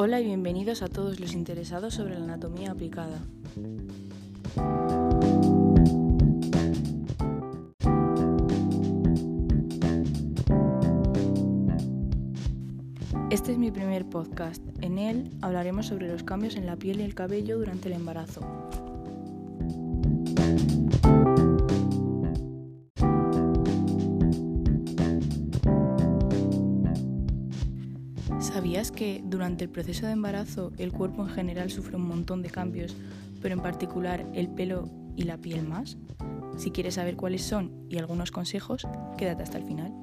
Hola y bienvenidos a todos los interesados sobre la anatomía aplicada. Este es mi primer podcast. En él hablaremos sobre los cambios en la piel y el cabello durante el embarazo. ¿Sabías que durante el proceso de embarazo el cuerpo en general sufre un montón de cambios, pero en particular el pelo y la piel más? Si quieres saber cuáles son y algunos consejos, quédate hasta el final.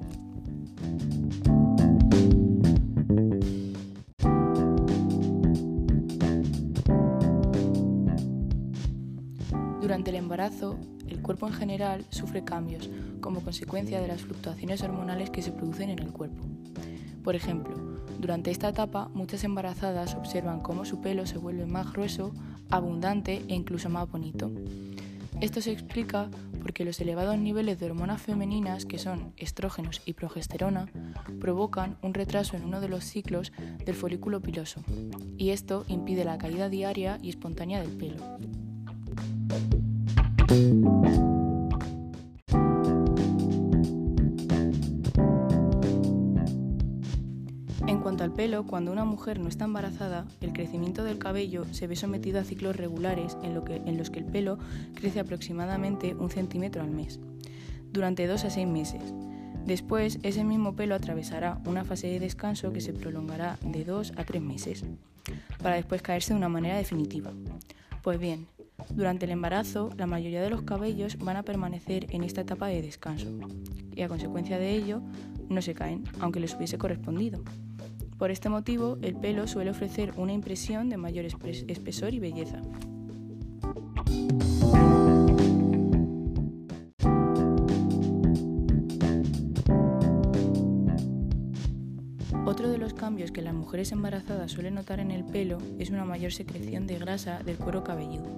Durante el embarazo, el cuerpo en general sufre cambios como consecuencia de las fluctuaciones hormonales que se producen en el cuerpo. Por ejemplo, durante esta etapa muchas embarazadas observan cómo su pelo se vuelve más grueso, abundante e incluso más bonito. Esto se explica porque los elevados niveles de hormonas femeninas, que son estrógenos y progesterona, provocan un retraso en uno de los ciclos del folículo piloso, y esto impide la caída diaria y espontánea del pelo. Cuando una mujer no está embarazada, el crecimiento del cabello se ve sometido a ciclos regulares en, los que el pelo crece aproximadamente un centímetro al mes, durante dos a seis meses. Después, ese mismo pelo atravesará una fase de descanso que se prolongará de dos a tres meses, para después caerse de una manera definitiva. Pues bien, durante el embarazo, la mayoría de los cabellos van a permanecer en esta etapa de descanso y a consecuencia de ello no se caen, aunque les hubiese correspondido. Por este motivo, el pelo suele ofrecer una impresión de mayor espesor y belleza. Otro de los cambios que las mujeres embarazadas suelen notar en el pelo es una mayor secreción de grasa del cuero cabelludo.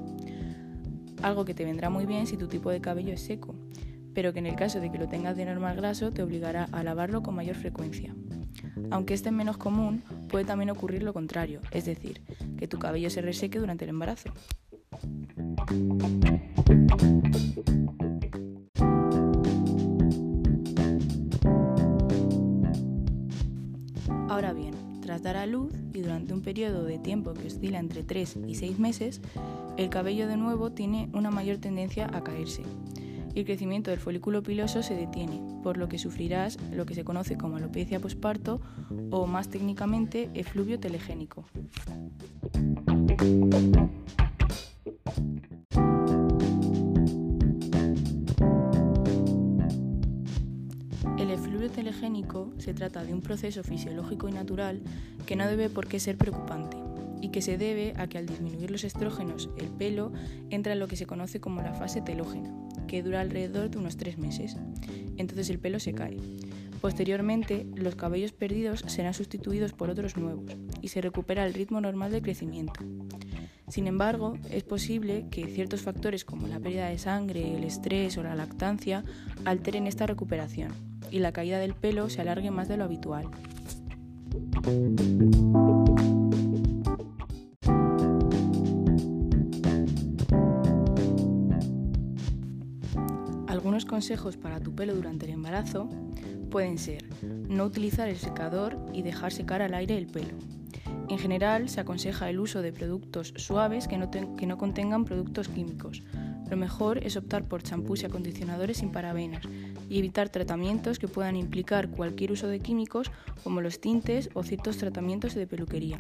Algo que te vendrá muy bien si tu tipo de cabello es seco, pero que en el caso de que lo tengas de normal graso te obligará a lavarlo con mayor frecuencia. Aunque este es menos común, puede también ocurrir lo contrario, es decir, que tu cabello se reseque durante el embarazo. Ahora bien, tras dar a luz y durante un periodo de tiempo que oscila entre 3 y 6 meses, el cabello de nuevo tiene una mayor tendencia a caerse el crecimiento del folículo piloso se detiene, por lo que sufrirás lo que se conoce como alopecia posparto o más técnicamente efluvio telegénico. El efluvio telegénico se trata de un proceso fisiológico y natural que no debe por qué ser preocupante y que se debe a que al disminuir los estrógenos el pelo entra en lo que se conoce como la fase telógena, que dura alrededor de unos tres meses. Entonces el pelo se cae. Posteriormente, los cabellos perdidos serán sustituidos por otros nuevos y se recupera el ritmo normal de crecimiento. Sin embargo, es posible que ciertos factores como la pérdida de sangre, el estrés o la lactancia alteren esta recuperación y la caída del pelo se alargue más de lo habitual. Consejos para tu pelo durante el embarazo pueden ser no utilizar el secador y dejar secar al aire el pelo. En general se aconseja el uso de productos suaves que no, que no contengan productos químicos. Lo mejor es optar por champús y acondicionadores sin parabenas y evitar tratamientos que puedan implicar cualquier uso de químicos como los tintes o ciertos tratamientos de peluquería.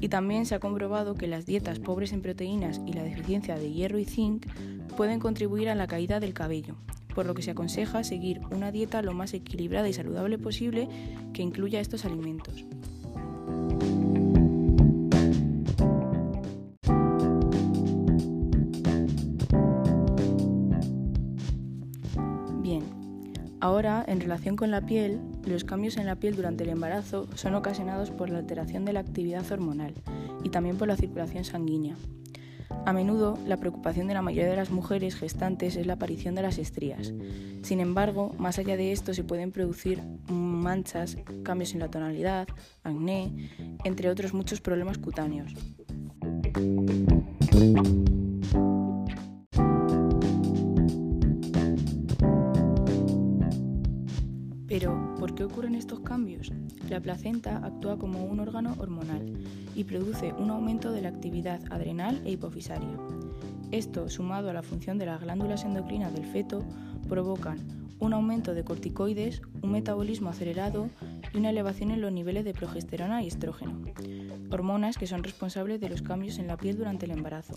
Y también se ha comprobado que las dietas pobres en proteínas y la deficiencia de hierro y zinc pueden contribuir a la caída del cabello, por lo que se aconseja seguir una dieta lo más equilibrada y saludable posible que incluya estos alimentos. Bien, ahora en relación con la piel, los cambios en la piel durante el embarazo son ocasionados por la alteración de la actividad hormonal y también por la circulación sanguínea. A menudo, la preocupación de la mayoría de las mujeres gestantes es la aparición de las estrías. Sin embargo, más allá de esto se pueden producir manchas, cambios en la tonalidad, acné, entre otros muchos problemas cutáneos. Estos cambios? La placenta actúa como un órgano hormonal y produce un aumento de la actividad adrenal e hipofisaria. Esto, sumado a la función de las glándulas endocrinas del feto, provocan un aumento de corticoides, un metabolismo acelerado y una elevación en los niveles de progesterona y estrógeno, hormonas que son responsables de los cambios en la piel durante el embarazo.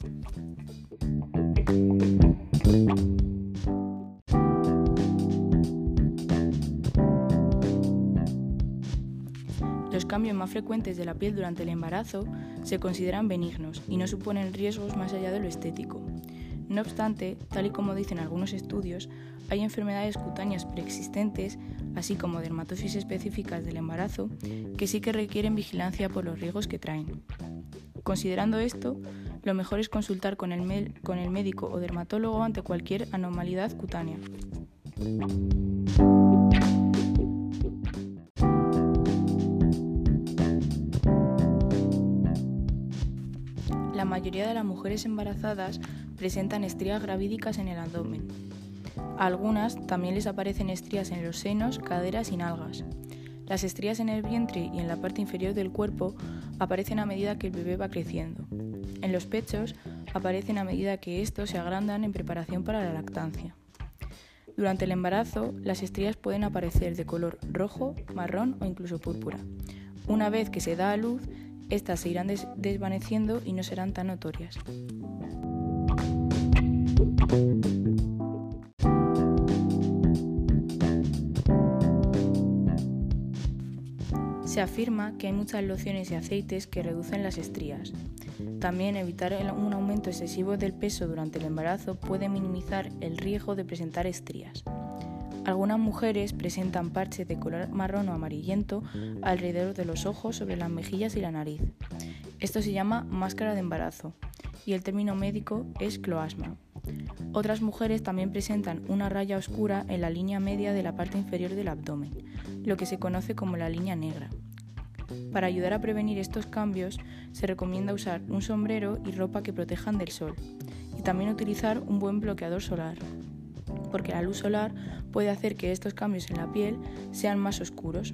Cambios más frecuentes de la piel durante el embarazo se consideran benignos y no suponen riesgos más allá de lo estético. No obstante, tal y como dicen algunos estudios, hay enfermedades cutáneas preexistentes, así como dermatosis específicas del embarazo, que sí que requieren vigilancia por los riesgos que traen. Considerando esto, lo mejor es consultar con el, con el médico o dermatólogo ante cualquier anormalidad cutánea. Mayoría de las mujeres embarazadas presentan estrías gravídicas en el abdomen. A algunas también les aparecen estrías en los senos, caderas y nalgas. Las estrías en el vientre y en la parte inferior del cuerpo aparecen a medida que el bebé va creciendo. En los pechos aparecen a medida que estos se agrandan en preparación para la lactancia. Durante el embarazo, las estrías pueden aparecer de color rojo, marrón o incluso púrpura. Una vez que se da a luz, estas se irán desvaneciendo y no serán tan notorias. Se afirma que hay muchas lociones y aceites que reducen las estrías. También evitar un aumento excesivo del peso durante el embarazo puede minimizar el riesgo de presentar estrías. Algunas mujeres presentan parches de color marrón o amarillento alrededor de los ojos, sobre las mejillas y la nariz. Esto se llama máscara de embarazo y el término médico es cloasma. Otras mujeres también presentan una raya oscura en la línea media de la parte inferior del abdomen, lo que se conoce como la línea negra. Para ayudar a prevenir estos cambios, se recomienda usar un sombrero y ropa que protejan del sol, y también utilizar un buen bloqueador solar, porque la luz solar puede hacer que estos cambios en la piel sean más oscuros.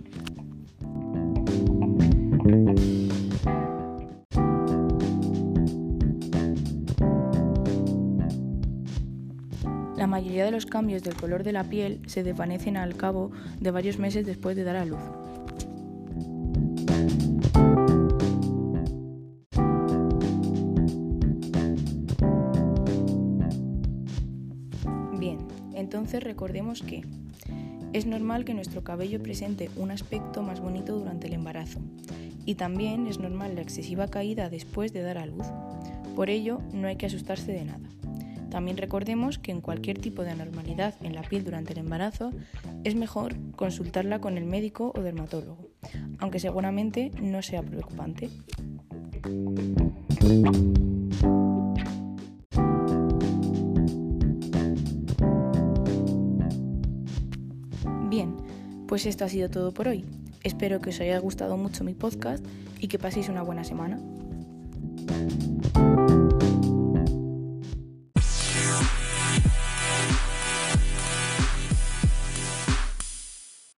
La mayoría de los cambios del color de la piel se desvanecen al cabo de varios meses después de dar a luz. Entonces recordemos que es normal que nuestro cabello presente un aspecto más bonito durante el embarazo y también es normal la excesiva caída después de dar a luz. Por ello, no hay que asustarse de nada. También recordemos que en cualquier tipo de anormalidad en la piel durante el embarazo es mejor consultarla con el médico o dermatólogo, aunque seguramente no sea preocupante. Bien, pues esto ha sido todo por hoy. Espero que os haya gustado mucho mi podcast y que paséis una buena semana.